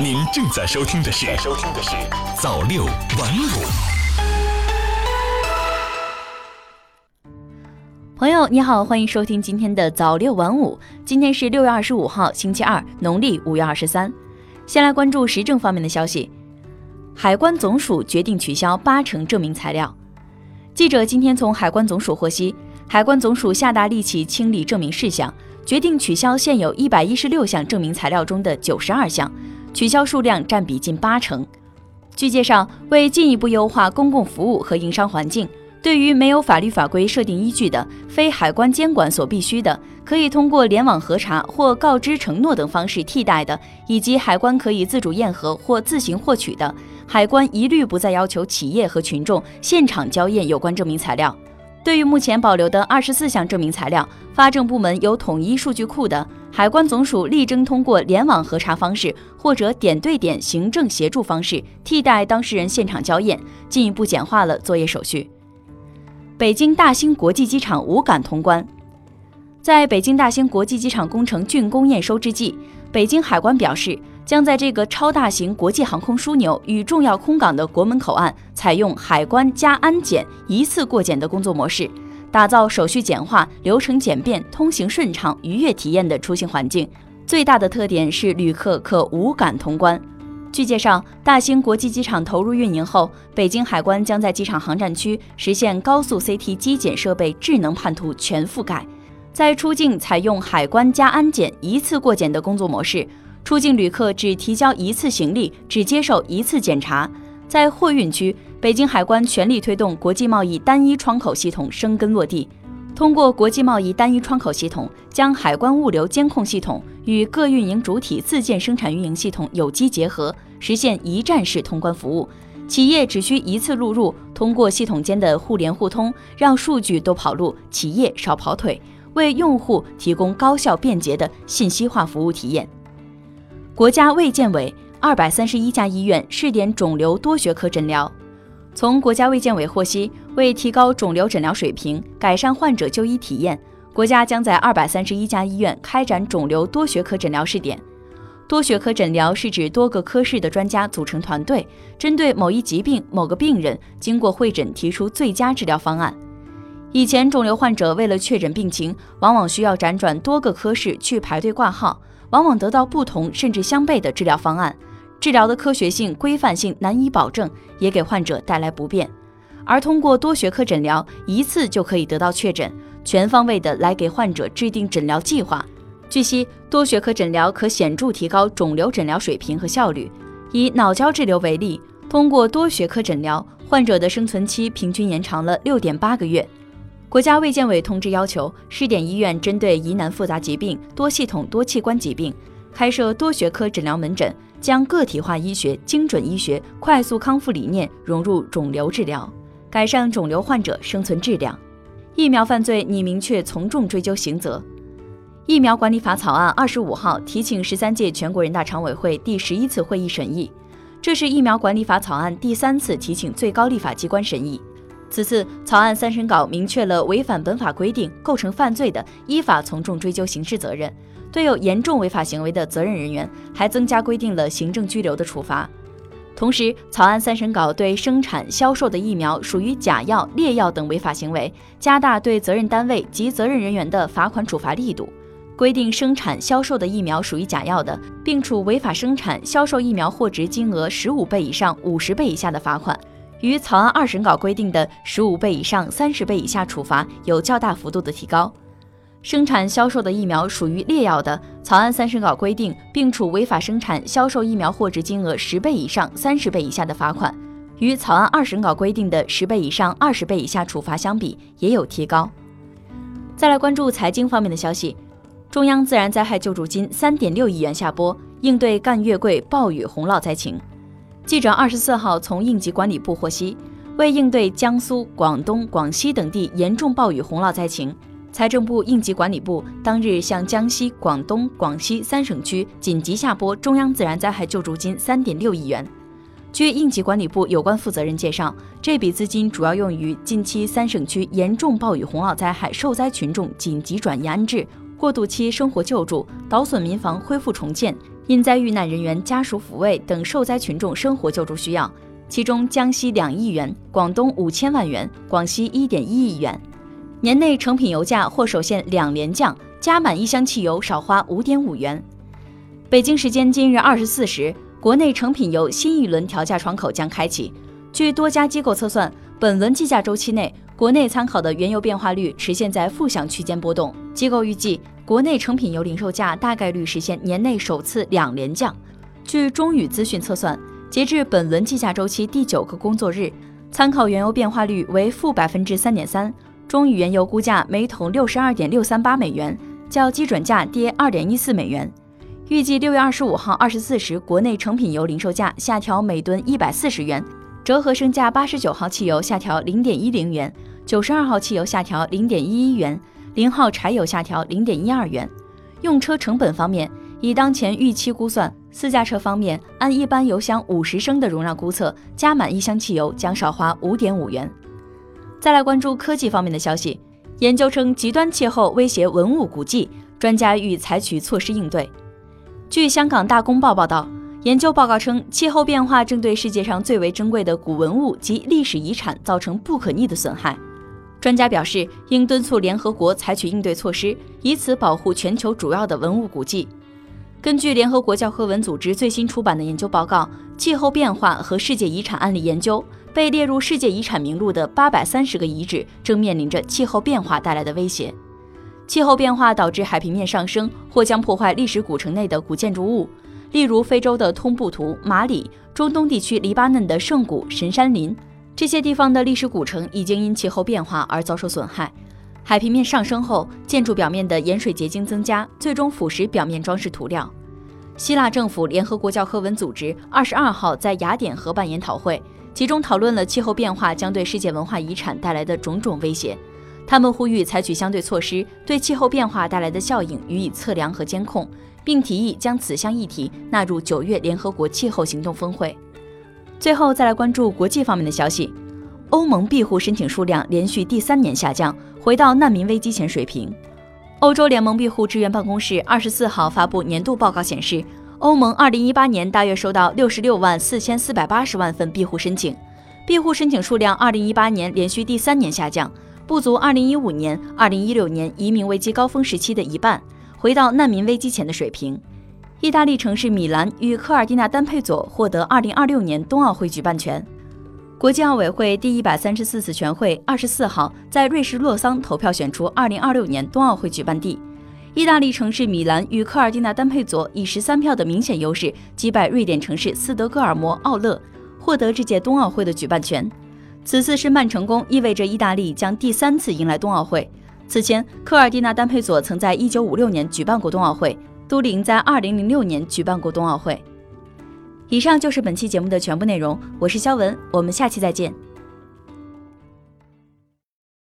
您正在收听的是《收听的是早六晚五》。朋友你好，欢迎收听今天的早六晚五。今天是六月二十五号，星期二，农历五月二十三。先来关注时政方面的消息。海关总署决定取消八成证明材料。记者今天从海关总署获悉，海关总署下达立即清理证明事项，决定取消现有一百一十六项证明材料中的九十二项，取消数量占比近八成。据介绍，为进一步优化公共服务和营商环境。对于没有法律法规设定依据的、非海关监管所必须的，可以通过联网核查或告知承诺等方式替代的，以及海关可以自主验核或自行获取的，海关一律不再要求企业和群众现场交验有关证明材料。对于目前保留的二十四项证明材料，发证部门有统一数据库的，海关总署力争通过联网核查方式或者点对点行政协助方式替代当事人现场交验，进一步简化了作业手续。北京大兴国际机场无感通关，在北京大兴国际机场工程竣工验收之际，北京海关表示，将在这个超大型国际航空枢纽与重要空港的国门口岸，采用海关加安检一次过检的工作模式，打造手续简化、流程简便、通行顺畅、愉悦体验的出行环境。最大的特点是旅客可无感通关。据介绍，大兴国际机场投入运营后，北京海关将在机场航站区实现高速 CT 机检设备智能判图全覆盖，在出境采用海关加安检一次过检的工作模式，出境旅客只提交一次行李，只接受一次检查。在货运区，北京海关全力推动国际贸易单一窗口系统生根落地。通过国际贸易单一窗口系统，将海关物流监控系统与各运营主体自建生产运营系统有机结合，实现一站式通关服务。企业只需一次录入，通过系统间的互联互通，让数据都跑路，企业少跑腿，为用户提供高效便捷的信息化服务体验。国家卫健委二百三十一家医院试点肿瘤多学科诊疗。从国家卫健委获悉，为提高肿瘤诊疗水平，改善患者就医体验，国家将在二百三十一家医院开展肿瘤多学科诊疗试点。多学科诊疗是指多个科室的专家组成团队，针对某一疾病、某个病人，经过会诊提出最佳治疗方案。以前，肿瘤患者为了确诊病情，往往需要辗转多个科室去排队挂号，往往得到不同甚至相悖的治疗方案。治疗的科学性、规范性难以保证，也给患者带来不便。而通过多学科诊疗，一次就可以得到确诊，全方位的来给患者制定诊疗计划。据悉，多学科诊疗可显著提高肿瘤诊疗水平和效率。以脑胶质瘤为例，通过多学科诊疗，患者的生存期平均延长了六点八个月。国家卫健委通知要求，试点医院针对疑难复杂疾病、多系统多器官疾病，开设多学科诊疗门诊。将个体化医学、精准医学、快速康复理念融入肿瘤治疗，改善肿瘤患者生存质量。疫苗犯罪拟明确从重追究刑责。疫苗管理法草案二十五号提请十三届全国人大常委会第十一次会议审议，这是疫苗管理法草案第三次提请最高立法机关审议。此次草案三审稿明确了违反本法规定构成犯罪的，依法从重追究刑事责任。对有严重违法行为的责任人员，还增加规定了行政拘留的处罚。同时，草案三审稿对生产销售的疫苗属于假药、劣药等违法行为，加大对责任单位及责任人员的罚款处罚力度。规定生产销售的疫苗属于假药的，并处违法生产销售疫苗货值金额十五倍以上五十倍以下的罚款，与草案二审稿规定的十五倍以上三十倍以下处罚有较大幅度的提高。生产销售的疫苗属于劣药的，草案三审稿规定，并处违法生产销售疫苗货值金额十倍以上三十倍以下的罚款，与草案二审稿规定的十倍以上二十倍以下处罚相比，也有提高。再来关注财经方面的消息，中央自然灾害救助金三点六亿元下拨，应对赣粤桂暴雨洪涝灾情。记者二十四号从应急管理部获悉，为应对江苏、广东、广西等地严重暴雨洪涝灾情。财政部应急管理部当日向江西、广东、广西三省区紧急下拨中央自然灾害救助金三点六亿元。据应急管理部有关负责人介绍，这笔资金主要用于近期三省区严重暴雨洪涝灾害受灾群众紧急转移安置、过渡期生活救助、倒损民房恢复重建、因灾遇难人员家属抚慰等受灾群众生活救助需要，其中江西两亿元，广东五千万元，广西一点一亿元。年内成品油价或首现两连降，加满一箱汽油少花五点五元。北京时间今日二十四时，国内成品油新一轮调价窗口将开启。据多家机构测算，本轮计价周期内，国内参考的原油变化率持现在负向区间波动。机构预计，国内成品油零售价大概率实现年内首次两连降。据中宇资讯测算，截至本轮计价周期第九个工作日，参考原油变化率为负百分之三点三。中宇原油估价每桶六十二点六三八美元，较基准价跌二点一四美元。预计六月二十五号二十四时，国内成品油零售价下调每吨一百四十元，折合升价八十九号汽油下调零点一零元，九十二号汽油下调零点一一元，零号柴油下调零点一二元。用车成本方面，以当前预期估算，私家车方面按一般油箱五十升的容量估测，加满一箱汽油将少花五点五元。再来关注科技方面的消息。研究称，极端气候威胁文物古迹，专家欲采取措施应对。据香港大公报报道，研究报告称，气候变化正对世界上最为珍贵的古文物及历史遗产造成不可逆的损害。专家表示，应敦促联合国采取应对措施，以此保护全球主要的文物古迹。根据联合国教科文组织最新出版的研究报告《气候变化和世界遗产案例研究》。被列入世界遗产名录的八百三十个遗址正面临着气候变化带来的威胁。气候变化导致海平面上升，或将破坏历史古城内的古建筑物，例如非洲的通布图、马里，中东地区黎巴嫩的圣谷、神山林。这些地方的历史古城已经因气候变化而遭受损害。海平面上升后，建筑表面的盐水结晶增加，最终腐蚀表面装饰涂料。希腊政府联合国教科文组织二十二号在雅典合办研讨会。其中讨论了气候变化将对世界文化遗产带来的种种威胁，他们呼吁采取相对措施，对气候变化带来的效应予以测量和监控，并提议将此项议题纳入九月联合国气候行动峰会。最后再来关注国际方面的消息，欧盟庇护申请数量连续第三年下降，回到难民危机前水平。欧洲联盟庇护支援办公室二十四号发布年度报告显示。欧盟二零一八年大约收到六十六万四千四百八十万份庇护申请，庇护申请数量二零一八年连续第三年下降，不足二零一五年、二零一六年移民危机高峰时期的一半，回到难民危机前的水平。意大利城市米兰与科尔蒂纳丹佩佐获得二零二六年冬奥会举办权。国际奥委会第一百三十四次全会二十四号在瑞士洛桑投票选出二零二六年冬奥会举办地。意大利城市米兰与科尔蒂纳丹佩佐以十三票的明显优势击败瑞典城市斯德哥尔摩奥勒，获得这届冬奥会的举办权。此次申办成功，意味着意大利将第三次迎来冬奥会。此前，科尔蒂纳丹佩佐曾在一九五六年举办过冬奥会，都灵在二零零六年举办过冬奥会。以上就是本期节目的全部内容，我是肖文，我们下期再见。